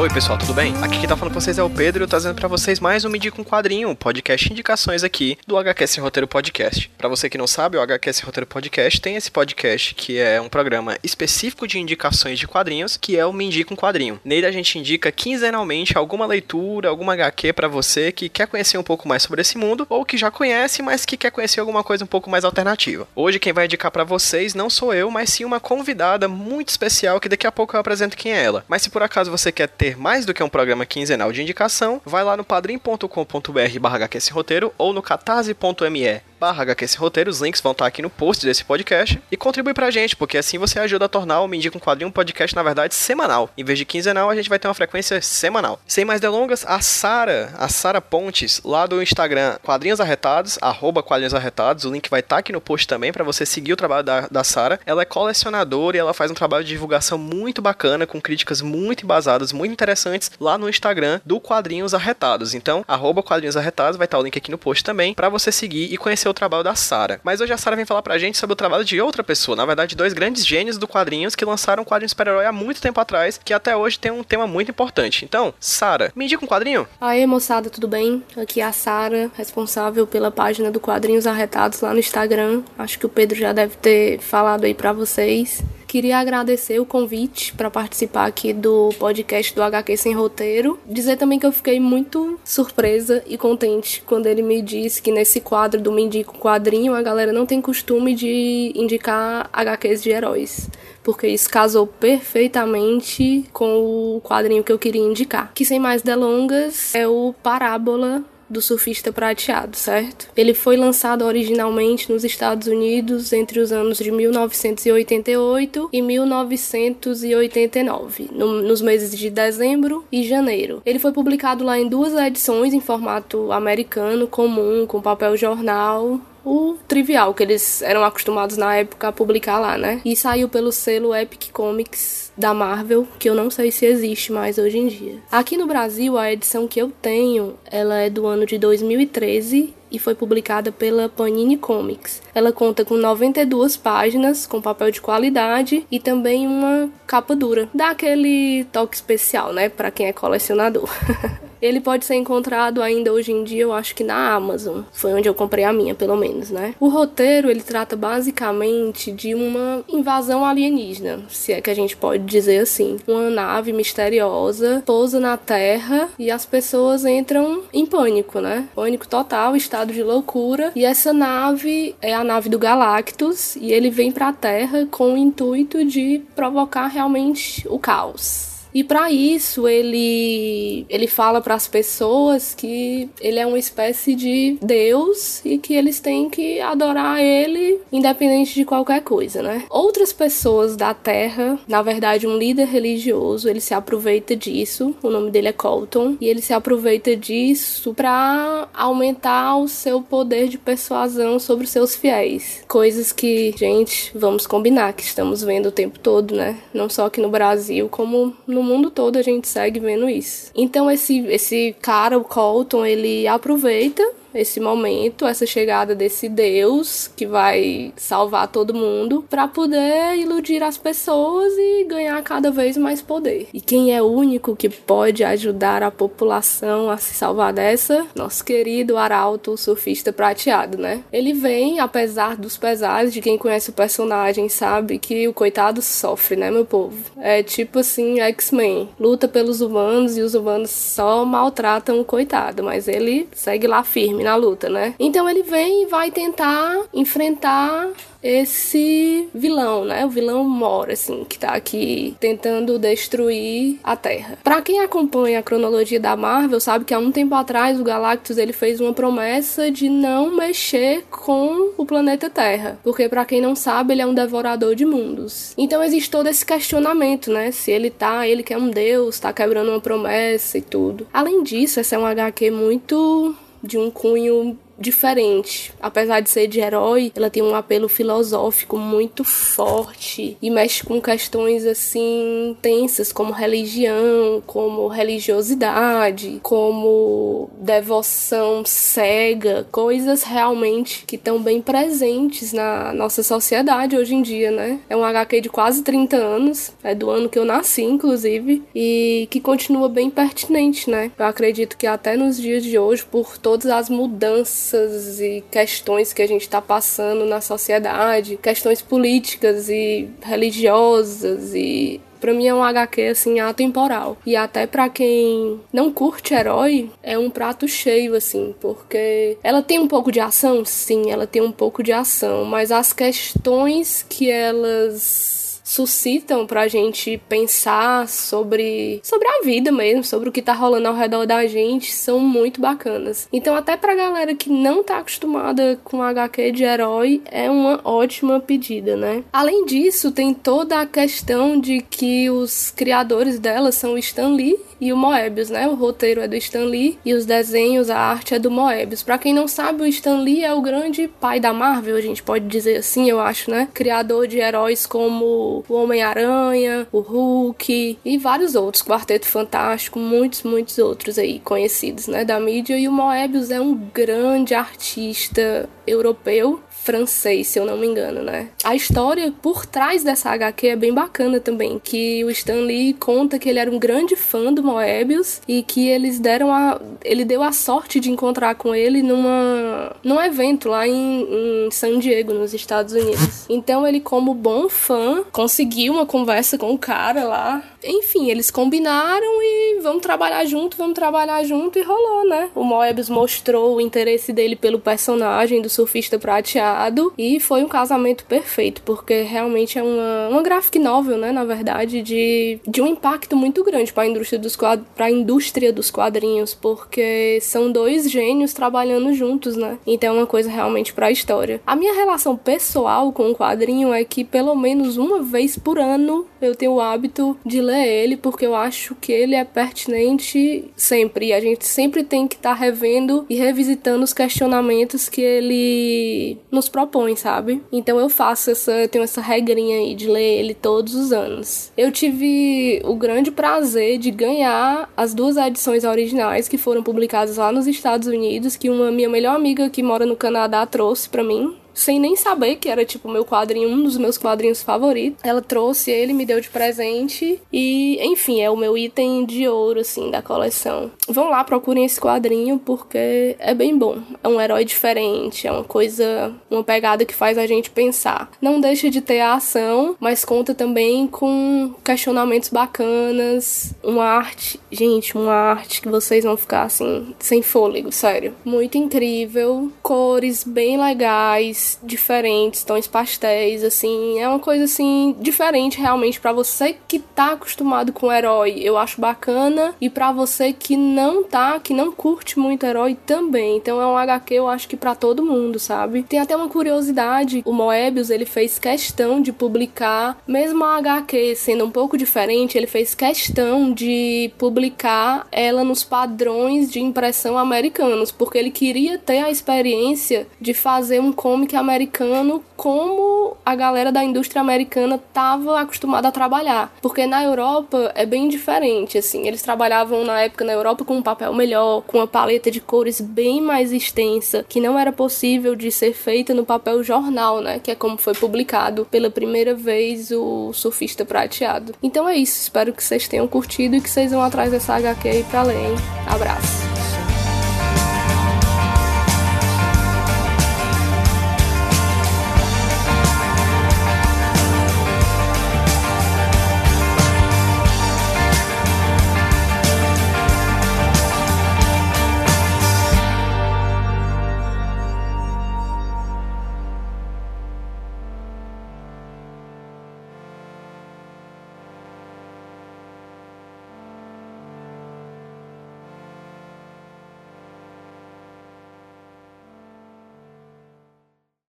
Oi pessoal, tudo bem? Aqui quem tá falando com vocês é o Pedro, trazendo para vocês mais um Me Dica um Quadrinho, podcast indicações aqui do HQ Sem Roteiro Podcast. Para você que não sabe, o HQ Sem Roteiro Podcast tem esse podcast que é um programa específico de indicações de quadrinhos, que é o Me Indica um Quadrinho. Nele a gente indica quinzenalmente alguma leitura, alguma HQ para você que quer conhecer um pouco mais sobre esse mundo ou que já conhece, mas que quer conhecer alguma coisa um pouco mais alternativa. Hoje quem vai indicar para vocês não sou eu, mas sim uma convidada muito especial que daqui a pouco eu apresento quem é ela. Mas se por acaso você quer ter mais do que um programa quinzenal de indicação, vai lá no padrim.com.br barra roteiro ou no catarse.me barra Roteiro, os links vão estar aqui no post desse podcast, e contribui pra gente, porque assim você ajuda a tornar o Me Indica um Quadrinho um podcast, na verdade, semanal. Em vez de quinzenal, a gente vai ter uma frequência semanal. Sem mais delongas, a Sara, a Sara Pontes, lá do Instagram Quadrinhos Arretados, arroba Quadrinhos Arretados, o link vai estar aqui no post também para você seguir o trabalho da, da Sara. Ela é colecionadora e ela faz um trabalho de divulgação muito bacana, com críticas muito embasadas, muito interessantes, lá no Instagram do Quadrinhos Arretados. Então, arroba Quadrinhos Arretados, vai estar o link aqui no post também, para você seguir e conhecer o trabalho da Sara. Mas hoje a Sara vem falar pra gente sobre o trabalho de outra pessoa, na verdade, dois grandes gênios do quadrinhos que lançaram um quadrinho super-herói há muito tempo atrás, que até hoje tem um tema muito importante. Então, Sara, me indica um quadrinho? Aê, moçada, tudo bem? Aqui é a Sara, responsável pela página do Quadrinhos Arretados lá no Instagram. Acho que o Pedro já deve ter falado aí para vocês. Queria agradecer o convite para participar aqui do podcast do HQ Sem Roteiro. Dizer também que eu fiquei muito surpresa e contente quando ele me disse que nesse quadro do Me Indica Quadrinho a galera não tem costume de indicar HQs de heróis porque isso casou perfeitamente com o quadrinho que eu queria indicar. Que sem mais delongas é o Parábola do surfista prateado, certo? Ele foi lançado originalmente nos Estados Unidos entre os anos de 1988 e 1989, no, nos meses de dezembro e janeiro. Ele foi publicado lá em duas edições em formato americano comum, com papel jornal, o trivial que eles eram acostumados na época a publicar lá, né? E saiu pelo selo Epic Comics da Marvel, que eu não sei se existe mais hoje em dia. Aqui no Brasil, a edição que eu tenho, ela é do ano de 2013 e foi publicada pela Panini Comics. Ela conta com 92 páginas, com papel de qualidade e também uma capa dura. Dá aquele toque especial, né, para quem é colecionador. Ele pode ser encontrado ainda hoje em dia, eu acho que na Amazon. Foi onde eu comprei a minha, pelo menos, né? O roteiro, ele trata basicamente de uma invasão alienígena, se é que a gente pode dizer assim. Uma nave misteriosa pousa na Terra e as pessoas entram em pânico, né? Pânico total, estado de loucura. E essa nave é a nave do Galactus e ele vem para a Terra com o intuito de provocar realmente o caos. E para isso ele ele fala para as pessoas que ele é uma espécie de Deus e que eles têm que adorar ele independente de qualquer coisa, né? Outras pessoas da Terra, na verdade um líder religioso, ele se aproveita disso. O nome dele é Colton e ele se aproveita disso para aumentar o seu poder de persuasão sobre os seus fiéis. Coisas que, gente, vamos combinar que estamos vendo o tempo todo, né? Não só aqui no Brasil, como no no mundo todo a gente segue vendo isso. Então esse esse cara, o Colton, ele aproveita esse momento, essa chegada desse Deus que vai salvar todo mundo para poder iludir as pessoas e ganhar cada vez mais poder. E quem é o único que pode ajudar a população a se salvar dessa? Nosso querido Arauto, surfista prateado, né? Ele vem, apesar dos pesares de quem conhece o personagem, sabe que o coitado sofre, né, meu povo? É tipo assim, X-Men, luta pelos humanos e os humanos só maltratam o coitado, mas ele segue lá firme na luta, né? Então ele vem e vai tentar enfrentar esse vilão, né? O vilão Mora, assim, que tá aqui tentando destruir a Terra. Para quem acompanha a cronologia da Marvel, sabe que há um tempo atrás o Galactus ele fez uma promessa de não mexer com o planeta Terra, porque para quem não sabe, ele é um devorador de mundos. Então existe todo esse questionamento, né? Se ele tá, ele que é um deus, tá quebrando uma promessa e tudo. Além disso, essa é um HQ muito de um cunho diferente. Apesar de ser de herói, ela tem um apelo filosófico muito forte e mexe com questões assim tensas como religião, como religiosidade, como devoção cega, coisas realmente que estão bem presentes na nossa sociedade hoje em dia, né? É um HQ de quase 30 anos, é do ano que eu nasci, inclusive, e que continua bem pertinente, né? Eu acredito que até nos dias de hoje, por todas as mudanças e questões que a gente está passando na sociedade, questões políticas e religiosas e Pra mim é um HQ assim atemporal. E até para quem não curte herói, é um prato cheio assim, porque ela tem um pouco de ação, sim, ela tem um pouco de ação, mas as questões que elas suscitam pra gente pensar sobre, sobre a vida mesmo, sobre o que tá rolando ao redor da gente, são muito bacanas. Então, até pra galera que não tá acostumada com HQ de herói, é uma ótima pedida, né? Além disso, tem toda a questão de que os criadores dela são Stan Lee e o Moebius, né? O roteiro é do Stan Lee e os desenhos, a arte é do Moebius. Para quem não sabe, o Stan Lee é o grande pai da Marvel, a gente pode dizer assim, eu acho, né? Criador de heróis como o Homem-Aranha, o Hulk e vários outros, Quarteto Fantástico, muitos, muitos outros aí conhecidos, né, da mídia. E o Moebius é um grande artista europeu francês, se eu não me engano, né? A história por trás dessa HQ é bem bacana também, que o Stan Lee conta que ele era um grande fã do Moebius e que eles deram a ele deu a sorte de encontrar com ele numa num evento lá em, em San Diego, nos Estados Unidos. Então ele como bom fã conseguiu uma conversa com o cara lá. Enfim, eles combinaram e vamos trabalhar junto, vamos trabalhar junto e rolou, né? O Moebius mostrou o interesse dele pelo personagem do surfista prateado e foi um casamento perfeito, porque realmente é uma, uma graphic novel, né, na verdade, de, de um impacto muito grande para a indústria dos para indústria dos quadrinhos, porque são dois gênios trabalhando juntos, né? Então é uma coisa realmente para a história. A minha relação pessoal com o quadrinho é que pelo menos uma vez por ano eu tenho o hábito de ler ele, porque eu acho que ele é pertinente sempre. E a gente sempre tem que estar tá revendo e revisitando os questionamentos que ele nos propõe, sabe? Então eu faço essa, eu tenho essa regrinha aí de ler ele todos os anos. Eu tive o grande prazer de ganhar as duas edições originais que foram publicadas lá nos Estados Unidos, que uma minha melhor amiga que mora no Canadá trouxe para mim sem nem saber que era tipo meu quadrinho, um dos meus quadrinhos favoritos. Ela trouxe ele, me deu de presente e, enfim, é o meu item de ouro assim da coleção. Vão lá, procurem esse quadrinho porque é bem bom. É um herói diferente, é uma coisa, uma pegada que faz a gente pensar. Não deixa de ter a ação, mas conta também com questionamentos bacanas, uma arte, gente, uma arte que vocês vão ficar assim sem fôlego, sério. Muito incrível, cores bem legais diferentes, tons pastéis, assim, é uma coisa assim diferente realmente para você que tá acostumado com herói. Eu acho bacana e para você que não tá, que não curte muito herói também. Então é um HQ eu acho que para todo mundo, sabe? Tem até uma curiosidade, o Moebius ele fez questão de publicar, mesmo a HQ sendo um pouco diferente, ele fez questão de publicar ela nos padrões de impressão americanos, porque ele queria ter a experiência de fazer um comic americano como a galera da indústria americana estava acostumada a trabalhar. Porque na Europa é bem diferente, assim. Eles trabalhavam na época na Europa com um papel melhor, com uma paleta de cores bem mais extensa, que não era possível de ser feita no papel jornal, né? Que é como foi publicado pela primeira vez o Surfista Prateado. Então é isso. Espero que vocês tenham curtido e que vocês vão atrás dessa HQ aí pra ler, hein? Abraço.